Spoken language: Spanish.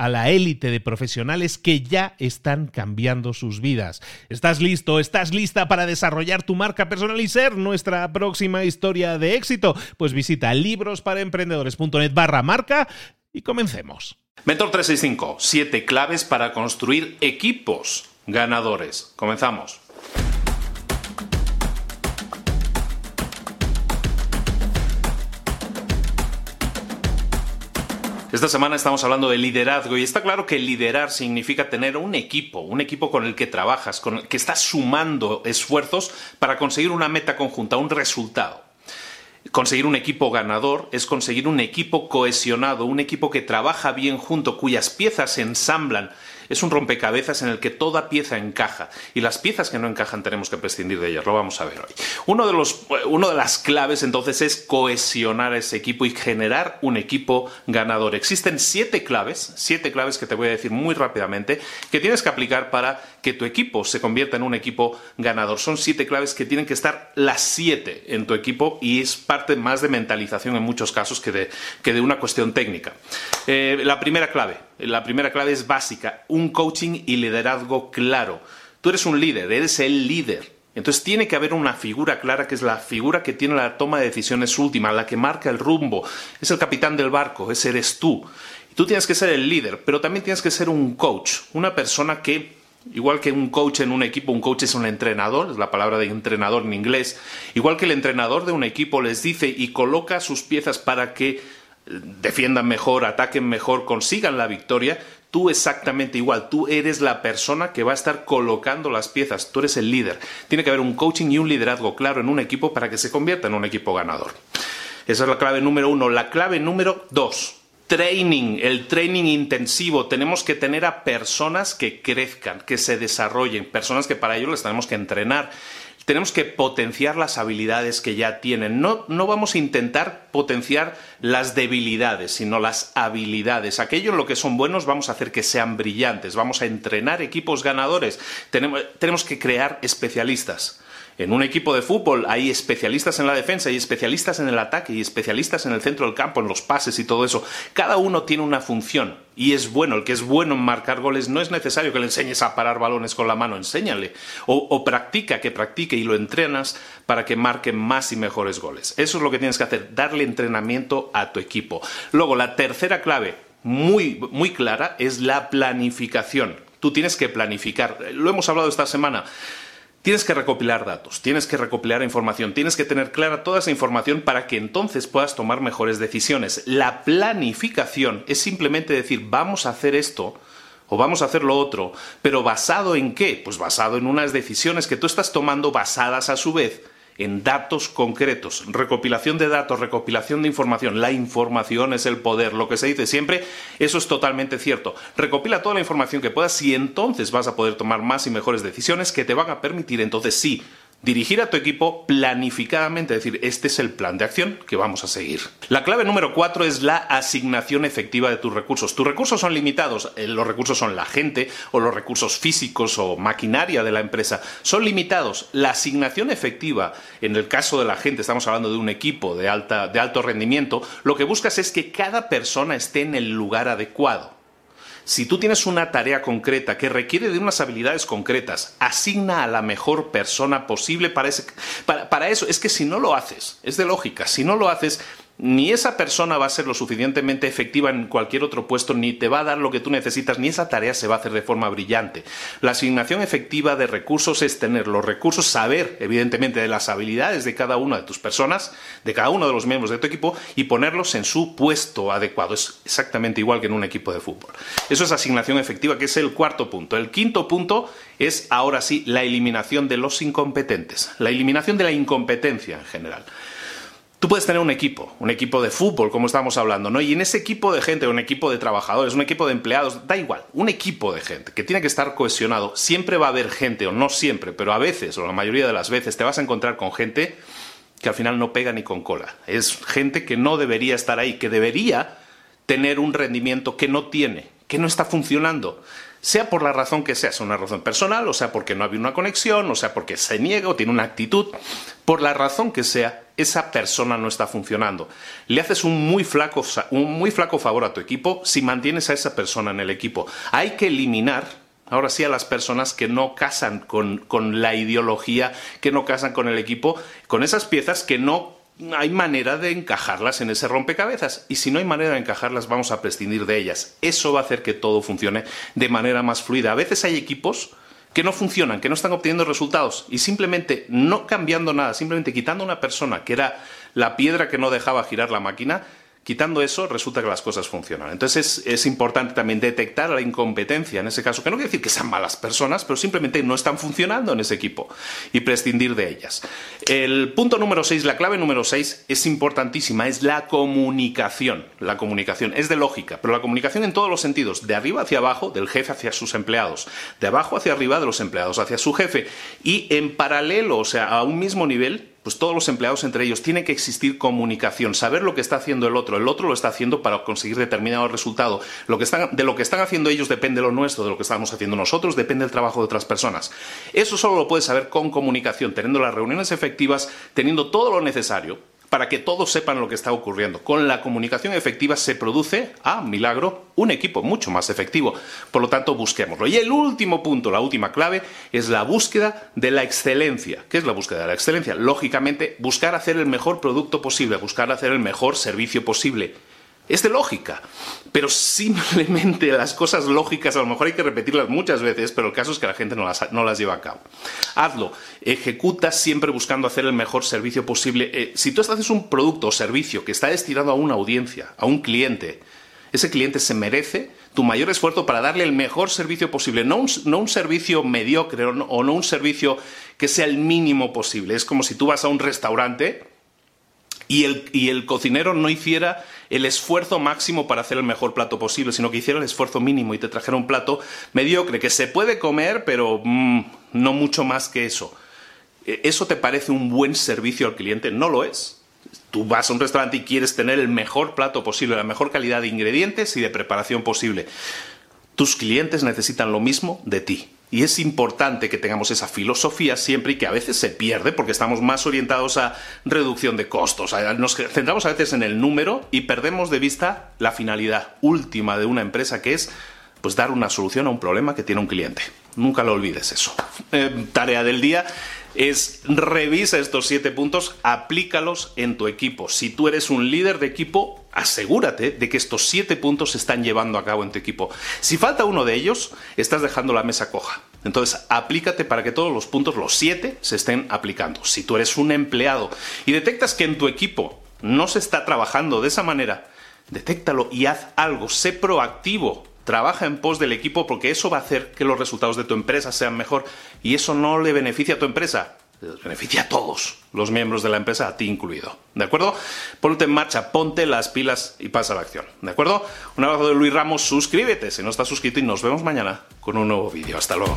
a la élite de profesionales que ya están cambiando sus vidas. ¿Estás listo? ¿Estás lista para desarrollar tu marca personal y ser nuestra próxima historia de éxito? Pues visita librosparaemprendedores.net barra marca y comencemos. Mentor 365, siete claves para construir equipos ganadores. Comenzamos. Esta semana estamos hablando de liderazgo y está claro que liderar significa tener un equipo, un equipo con el que trabajas, con el que estás sumando esfuerzos para conseguir una meta conjunta, un resultado. Conseguir un equipo ganador es conseguir un equipo cohesionado, un equipo que trabaja bien junto, cuyas piezas se ensamblan es un rompecabezas en el que toda pieza encaja y las piezas que no encajan tenemos que prescindir de ellas. Lo vamos a ver hoy. Uno de, los, uno de las claves entonces es cohesionar ese equipo y generar un equipo ganador. Existen siete claves, siete claves que te voy a decir muy rápidamente, que tienes que aplicar para que tu equipo se convierta en un equipo ganador. Son siete claves que tienen que estar las siete en tu equipo y es parte más de mentalización en muchos casos que de, que de una cuestión técnica. Eh, la primera clave, la primera clave es básica, un coaching y liderazgo claro. Tú eres un líder, eres el líder. Entonces tiene que haber una figura clara que es la figura que tiene la toma de decisiones última, la que marca el rumbo. Es el capitán del barco, ese eres tú. Tú tienes que ser el líder, pero también tienes que ser un coach, una persona que, igual que un coach en un equipo, un coach es un entrenador, es la palabra de entrenador en inglés, igual que el entrenador de un equipo les dice y coloca sus piezas para que defiendan mejor, ataquen mejor, consigan la victoria, tú exactamente igual, tú eres la persona que va a estar colocando las piezas, tú eres el líder. Tiene que haber un coaching y un liderazgo claro en un equipo para que se convierta en un equipo ganador. Esa es la clave número uno. La clave número dos, training, el training intensivo. Tenemos que tener a personas que crezcan, que se desarrollen, personas que para ello les tenemos que entrenar tenemos que potenciar las habilidades que ya tienen. No, no, vamos a intentar potenciar las debilidades, sino las habilidades. Aquello en lo que son buenos vamos a hacer que sean brillantes. Vamos a entrenar equipos ganadores. Tenemos, tenemos que crear especialistas. En un equipo de fútbol hay especialistas en la defensa, hay especialistas en el ataque y especialistas en el centro del campo, en los pases y todo eso. Cada uno tiene una función y es bueno. El que es bueno en marcar goles no es necesario que le enseñes a parar balones con la mano, enséñale. O, practica, que practique y lo entrenas para que marque más y mejores goles. Eso es lo que tienes que hacer, darle entrenamiento a tu equipo. Luego, la tercera clave, muy, muy clara, es la planificación. Tú tienes que planificar. Lo hemos hablado esta semana. Tienes que recopilar datos, tienes que recopilar información, tienes que tener clara toda esa información para que entonces puedas tomar mejores decisiones. La planificación es simplemente decir, vamos a hacer esto o vamos a hacer lo otro, pero basado en qué? Pues basado en unas decisiones que tú estás tomando basadas a su vez en datos concretos, recopilación de datos, recopilación de información. La información es el poder, lo que se dice siempre, eso es totalmente cierto. Recopila toda la información que puedas y entonces vas a poder tomar más y mejores decisiones que te van a permitir entonces sí dirigir a tu equipo planificadamente, es decir, este es el plan de acción que vamos a seguir. La clave número cuatro es la asignación efectiva de tus recursos. Tus recursos son limitados, eh, los recursos son la gente o los recursos físicos o maquinaria de la empresa, son limitados. La asignación efectiva, en el caso de la gente, estamos hablando de un equipo de, alta, de alto rendimiento, lo que buscas es que cada persona esté en el lugar adecuado. Si tú tienes una tarea concreta que requiere de unas habilidades concretas, asigna a la mejor persona posible para, para, eso. Es que si no lo haces, es de lógica, si no lo haces, ni esa persona va a ser lo suficientemente efectiva en cualquier otro puesto, ni te va a dar lo que tú necesitas, ni esa tarea se va a hacer de forma brillante. La asignación efectiva de recursos es tener los recursos, saber, evidentemente, de las habilidades de cada una de tus personas, de cada uno de los miembros de tu equipo, y ponerlos en su puesto adecuado. Es exactamente igual que en un equipo de fútbol. Eso es asignación efectiva, que es el cuarto punto. El quinto punto es, ahora sí, la eliminación de los incompetentes, la eliminación de la incompetencia en general. Tú puedes tener un equipo, un equipo de fútbol, como estamos hablando, ¿no? Y en ese equipo de gente, un equipo de trabajadores, un equipo de empleados, da igual, un equipo de gente que tiene que estar cohesionado. Siempre va a haber gente, o no siempre, pero a veces, o la mayoría de las veces, te vas a encontrar con gente que al final no pega ni con cola. Es gente que no debería estar ahí, que debería tener un rendimiento que no tiene, que no está funcionando sea por la razón que sea, sea una razón personal, o sea porque no había una conexión, o sea porque se niega o tiene una actitud, por la razón que sea, esa persona no está funcionando. Le haces un muy flaco, un muy flaco favor a tu equipo si mantienes a esa persona en el equipo. Hay que eliminar ahora sí a las personas que no casan con, con, la ideología, que no casan con el equipo, con esas piezas que no hay manera de encajarlas en ese rompecabezas. Y si no hay manera de encajarlas, vamos a prescindir de ellas. Eso va a hacer que todo funcione de manera más fluida. A veces hay equipos que no funcionan, que no están obteniendo resultados y simplemente no cambiando nada, simplemente quitando una persona que era la piedra que no dejaba girar la máquina, Quitando eso, resulta que las cosas funcionan. Entonces es, importante también detectar la incompetencia en ese caso, que no quiere decir que sean malas personas, pero simplemente no están funcionando en ese equipo y prescindir de ellas. El punto número 6, la clave número 6 es importantísima, es la comunicación. La comunicación es de lógica, pero la comunicación en todos los sentidos, de arriba hacia abajo, del jefe hacia sus empleados, de abajo hacia arriba, de los empleados hacia su jefe, y en paralelo, o sea, a un mismo nivel, pues todos los empleados entre ellos tienen que existir comunicación, saber lo que está haciendo el otro, el otro lo está haciendo para conseguir determinado resultado. Lo que están, de lo que están haciendo ellos depende lo nuestro, de lo que estamos haciendo nosotros depende el trabajo de otras personas. Eso solo lo puedes saber con comunicación, teniendo las reuniones efectivas, teniendo todo lo necesario para que todos sepan lo que está ocurriendo. Con la comunicación efectiva se produce, a milagro, un equipo mucho más efectivo. Por lo tanto, busquémoslo. Y el último punto, la última clave, es la búsqueda de la excelencia. ¿Qué es la búsqueda de la excelencia? Lógicamente, buscar hacer el mejor producto posible, buscar hacer el mejor servicio posible. Es de lógica. Pero simplemente las cosas lógicas a lo mejor hay que repetirlas muchas veces, pero el caso es que la gente no las, lleva a cabo. Hazlo. Ejecuta siempre buscando hacer el mejor servicio posible. Eh, si tú haces un producto o servicio que está destinado a una audiencia, a un cliente, ese cliente se merece tu mayor esfuerzo para darle el mejor servicio posible, no un, servicio mediocre o no un servicio que sea el mínimo posible. Es como si tú vas a un restaurante y el, cocinero no hiciera el esfuerzo máximo para hacer el mejor plato posible, sino que hiciera el esfuerzo mínimo y te trajera un plato mediocre que se puede comer, pero mm, no mucho más que eso. ¿E, ¿Eso te parece un buen servicio al cliente? No lo es. Tú vas a un restaurante y quieres tener el mejor plato posible, la mejor calidad de ingredientes y de preparación posible. Tus clientes necesitan lo mismo de ti. Y es importante que tengamos esa filosofía siempre y que a veces se pierde porque estamos más orientados a reducción de costos. Nos centramos a veces en el número y perdemos de vista la finalidad última de una empresa que es pues dar una solución a un problema que tiene un cliente. Nunca lo olvides eso. Eh, tarea del día es revisa estos siete puntos, aplícalos en tu equipo. Si tú eres un líder de equipo, asegúrate de que estos siete puntos se están llevando a cabo en tu equipo. Si falta uno de ellos, estás dejando la mesa coja. Entonces, aplícate para que todos los puntos, los siete, se estén aplicando. Si tú eres un empleado y detectas que en tu equipo no se está trabajando de esa manera, detéctalo y haz algo, sé proactivo Trabaja en pos del equipo porque eso va a hacer que los resultados de tu empresa sean mejor y eso no le beneficia a tu empresa, beneficia a todos los miembros de la empresa, a ti incluido. ¿De acuerdo? Ponte en marcha, ponte las pilas y pasa a la acción. ¿De acuerdo? Un abrazo de Luis Ramos, suscríbete si no estás suscrito y nos vemos mañana con un nuevo vídeo. Hasta luego.